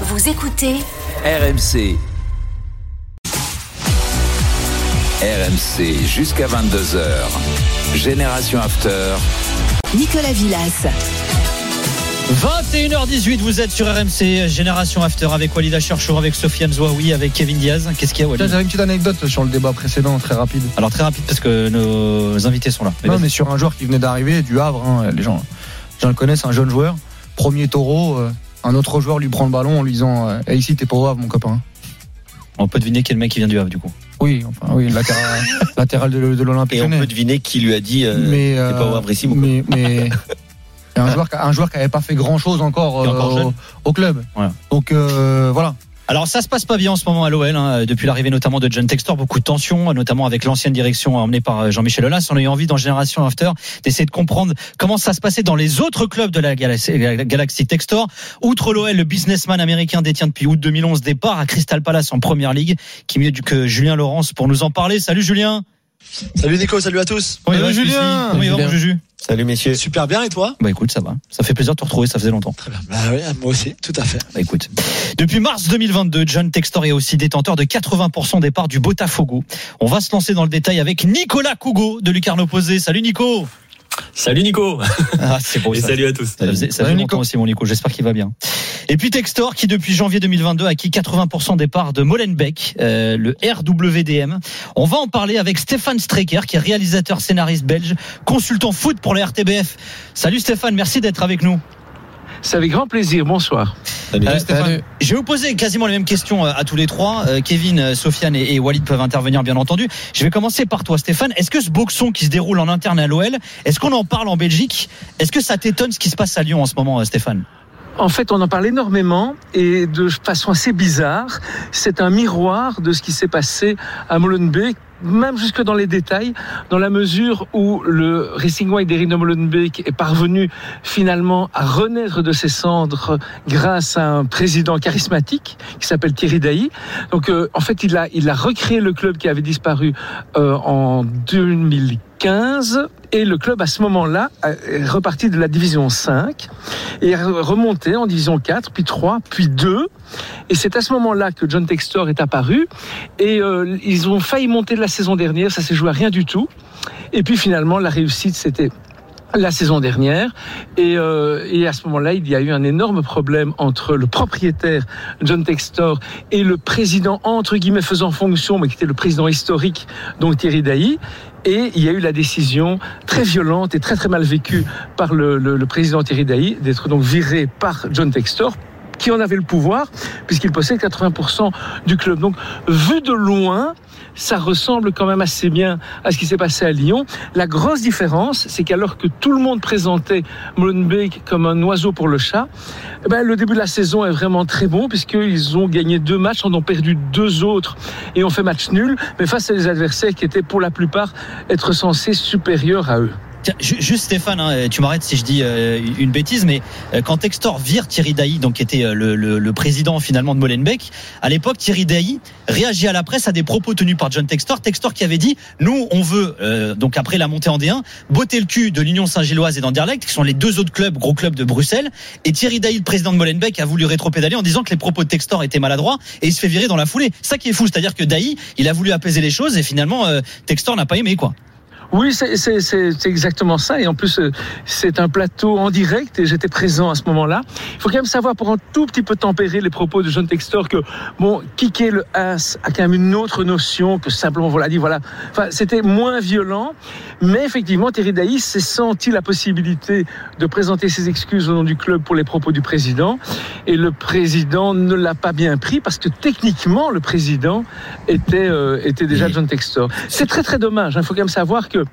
Vous écoutez RMC. RMC jusqu'à 22h. Génération After. Nicolas Villas. 21h18, vous êtes sur RMC Génération After avec Walid Acharchour, avec Sofiane Zouaoui, avec Kevin Diaz. Qu'est-ce qu'il y a, Walid J'avais une petite anecdote sur le débat précédent, très rapide. Alors, très rapide parce que nos invités sont là. Mais non, mais sur un joueur qui venait d'arriver du Havre, hein, les gens, les gens le connaissent, un jeune joueur, premier taureau, euh, un autre joueur lui prend le ballon en lui disant euh, Eh, ici, t'es pas au Havre, mon copain. On peut deviner quel mec qui vient du Havre, du coup. Oui, enfin, oui, latéral, latéral de, de l'Olympique. Et on peut deviner qui lui a dit euh, mais, t'es euh, pas au Havre ici, mon mais, mais et un joueur, qui a- un joueur qui n'avait pas fait grand chose encore, euh, au, au club. Donc euh, voilà. Alors ça se passe pas bien en ce moment à l'OL, hein, depuis l'arrivée notamment de John Textor, beaucoup de tensions, notamment avec l'ancienne direction emmenée par Jean-Michel Aulas. On a eu envie dans Génération After d'essayer de comprendre comment ça se passait dans les autres clubs de la Galaxy, la Galaxy Textor. Outre l'OL, le businessman américain détient depuis août 2011 départ à Crystal Palace en Première Ligue. Qui mieux que Julien Laurence pour nous en parler. Salut Julien. Salut Nico, salut à tous. Salut, celui-ci Julien. Comment il va mon Julien. Juju? Salut messieurs. Super bien et toi? Bah écoute, ça va. Ça fait plaisir de te retrouver, ça faisait longtemps. Très bien. Bah oui, moi aussi, tout à fait. Bah écoute, depuis mars 2022, John Textor est aussi détenteur de 80% des parts du Botafogo. On va se lancer dans le détail avec Nicolas Cougo de Lucarno Posé. Salut Nico. Salut Nico. Ah, c'est beau Et ça. salut à tous. Ça faisait, ça fait Nico. longtemps aussi mon Nico, j'espère qu'il va bien. Et puis Textor qui depuis janvier 2022 a acquis 80% des parts de Molenbeek, euh, le RWDM. On va en parler avec Stéphane Strecker qui est réalisateur scénariste belge, consultant foot pour la RTBF. Salut Stéphane, merci d'être avec nous. C'est avec grand plaisir. Bonsoir. Salut. Euh, Stéphane, je vais vous poser quasiment les mêmes questions euh, à tous les trois. Euh, Kevin, euh, Sofiane et, et Walid peuvent intervenir, bien entendu. Je vais commencer par toi, Stéphane. Est-ce que ce boxon qui se déroule en interne à l'OL, est-ce qu'on en parle en Belgique? Est-ce que ça t'étonne ce qui se passe à Lyon en ce moment, euh, Stéphane? En fait, on en parle énormément et de façon assez bizarre. C'est un miroir de ce qui s'est passé à Molenbeek même jusque dans les détails, dans la mesure où le Racing White d'Erino Molenbeek est parvenu finalement à renaître de ses cendres grâce à un président charismatique qui s'appelle Thierry Dailly. Donc, euh, en fait, il a, il a recréé le club qui avait disparu euh, en 2015 et le club à ce moment-là est reparti de la division 5 et remonté en division 4, puis 3, puis 2. Et c'est à ce moment-là que John Textor est apparu. Et euh, ils ont failli monter de la saison dernière, ça s'est joué à rien du tout. Et puis finalement, la réussite, c'était la saison dernière. Et, euh, et à ce moment-là, il y a eu un énorme problème entre le propriétaire John Textor et le président, entre guillemets, faisant fonction, mais qui était le président historique, donc Thierry Dailly. Et il y a eu la décision très violente et très très mal vécue par le, le, le président Thierry Dailly d'être donc viré par John Textor qui en avait le pouvoir, puisqu'il possède 80% du club. Donc, vu de loin, ça ressemble quand même assez bien à ce qui s'est passé à Lyon. La grosse différence, c'est qu'alors que tout le monde présentait Molenbeek comme un oiseau pour le chat, eh ben, le début de la saison est vraiment très bon, puisqu'ils ont gagné deux matchs, en ont perdu deux autres et ont fait match nul, mais face à des adversaires qui étaient pour la plupart être censés supérieurs à eux. Tiens, ju- juste Stéphane, hein, tu m'arrêtes si je dis euh, une bêtise, mais euh, quand Textor vire Thierry Dailly, donc qui était euh, le, président finalement de Molenbeek, à l'époque Thierry Dailly réagit à la presse à des propos tenus par John Textor. Textor qui avait dit nous on veut euh, donc après la montée en D1 botter le cul de l'Union Saint-Gilloise et d'Anderlecht, qui sont les deux autres clubs gros clubs de Bruxelles. Et Thierry Dailly, le président de Molenbeek, a voulu rétropédaler en disant que les propos de Textor étaient maladroits et il se fait virer dans la foulée. Ça qui est fou, c'est-à-dire que Dailly, il a voulu apaiser les choses et finalement Textor n'a pas aimé quoi. Oui, c'est- exactement ça. Et en plus, euh, c'est un plateau en direct et j'étais présent à ce moment-là. Il faut quand même savoir, pour un tout petit peu tempérer les propos de John Textor, que, bon, kicker le as a quand même une autre notion que simplement, voilà, dit, voilà. Enfin, c'était moins violent. Mais effectivement, Thierry Dailly s'est senti la possibilité de présenter ses excuses au nom du club pour les propos du président. Et le président ne l'a pas bien pris parce que techniquement, le président était, euh, était déjà John Textor. C'est très très dommage. Il faut quand même savoir que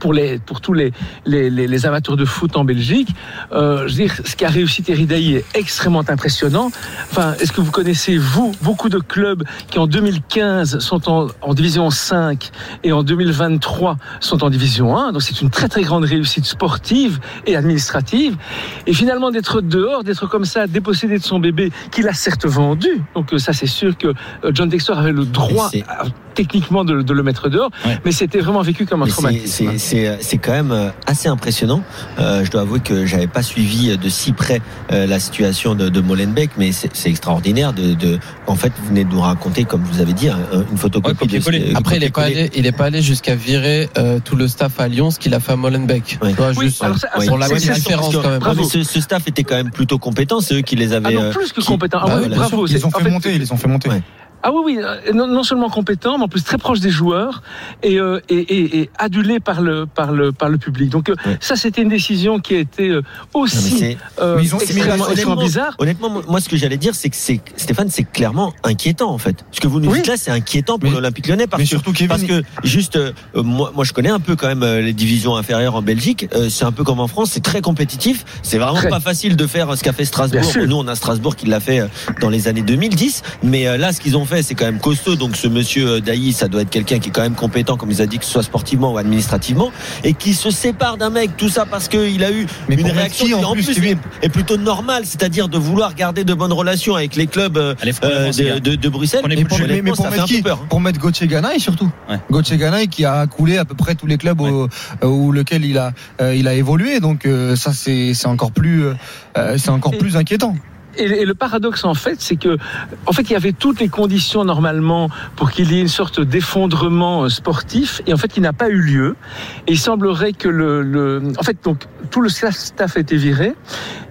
pour, les, pour tous les, les, les, les amateurs de foot en Belgique, euh, je veux dire, ce qu'a réussi Thierry Dailly est extrêmement impressionnant. Enfin, est-ce que vous connaissez, vous, beaucoup de clubs qui en 2015 sont en, en division 5 et en 2023 sont en division 1 Donc c'est une très très grande réussite sportive et administrative. Et finalement, d'être dehors, d'être comme ça, dépossédé de son bébé, qu'il a certes vendu. Donc euh, ça, c'est sûr que euh, John Textor avait le droit techniquement de, de le mettre dehors, Ouais. mais c'était vraiment vécu comme un traumatisme. C'est- c'est- c'est quand même euh, assez impressionnant. Euh, je dois avouer que j'avais pas suivi de si près euh, la situation de, de Molenbeek, mais c'est extraordinaire. De, de, en fait, vous venez de nous raconter, comme vous avez dit, un- une photocopie. Ouais, de euh, Après, il est pas allé, il est pas allé jusqu'à virer euh, tout le staff à Lyon, ce qu'il a fait à Molenbeek. Ouais. Oui, juste alors pour la différence quand même. Bravo. Ce, ce staff était quand même plutôt compétent. C'est eux qui les Ah avaient. non, euh, plus que qui- compétent. Ah Bah oui, bien bravo. Ils les ont fait fait, monter, ils les ont fait monter. Ouais. Ah oui, oui, euh, non, non seulement compétent, mais en plus très proche des joueurs et, euh, et, et, et adulé par le, par le, par le public. Donc euh, Ouais. ça, c'était une décision qui a été euh, Non, mais aussi c'est- Mais ils ont- extrêmement, honnêtement- bizarre. Honnêtement, moi- ce que j'allais dire, c'est que c'est Stéphane, c'est clairement inquiétant en fait. Ce que vous nous Oui. dites là, c'est inquiétant pour l'Olympique Lyonnais parce Mais que surtout, Kevin, parce que juste euh, moi, moi, je connais un peu quand même les divisions inférieures en Belgique. C'est un peu comme en France, c'est très compétitif. C'est vraiment Très. pas facile de faire ce qu'a fait Strasbourg. Nous, on a Strasbourg qui l'a fait dans les années 2010, mais là, ce qu'ils ont fait, c'est quand même costaud. Donc, ce monsieur euh, Dailly, ça doit être quelqu'un qui est quand même compétent, comme il a dit, que ce soit sportivement ou administrativement, et qui se sépare d'un mec. Tout ça parce qu'il a eu Mais une réaction qui, en plus, est, est plutôt normale, c'est-à-dire de vouloir garder de bonnes relations avec les clubs euh, Allez, euh, de, gars. de, de Bruxelles. Mais pour, mais- mais mettre qui hein. Pour mettre Gauthier Ganaï surtout. Ouais. Gauthier Ganaï qui a coulé à peu près tous les clubs euh, où lequel il a euh, il a évolué. Donc euh, ça c'est encore plus c'est encore plus inquiétant. Et, et le paradoxe, en fait, c'est que, en fait, il y avait toutes les conditions normalement pour qu'il y ait une sorte d'effondrement euh, sportif, et en fait, qui n'a pas eu lieu. Et il semblerait que le, le en fait, donc tout le staff a été viré.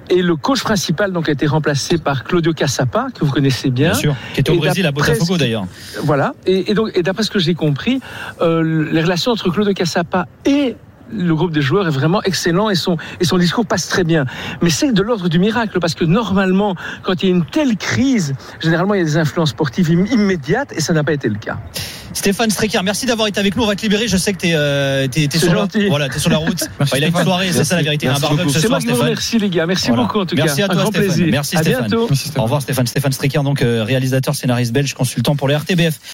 Et le coach principal donc a été remplacé par Claudio Cassapa que vous connaissez bien. Bien sûr. Qui était au Et Brésil à Botafogo d'ailleurs. Voilà. Et, et donc, et d'après ce que j'ai compris, euh, les relations entre Claude Cassapa et le groupe des joueurs est vraiment excellent et son, et son discours passe très bien. Mais c'est de l'ordre du miracle parce que normalement, quand il y a une telle crise, généralement il y a des influences sportives im- immédiates et ça n'a pas été le cas. Stéphane Strecker, merci d'avoir été avec nous. On va te libérer. Je sais que euh, t'es- t'es C'est sur, la, gentil. voilà, t'es sur la route. Enfin, il a une soirée, c'est ça la vérité. A un Merci barbecue ce soir, Stéphane. remercie les gars. Merci Voilà. beaucoup en tout Merci cas. à toi, Un grand Stéphane. plaisir. Merci, à Stéphane. bientôt. Au revoir Stéphane. Stéphane Strecker, donc euh, réalisateur, scénariste belge, consultant pour le RTBF.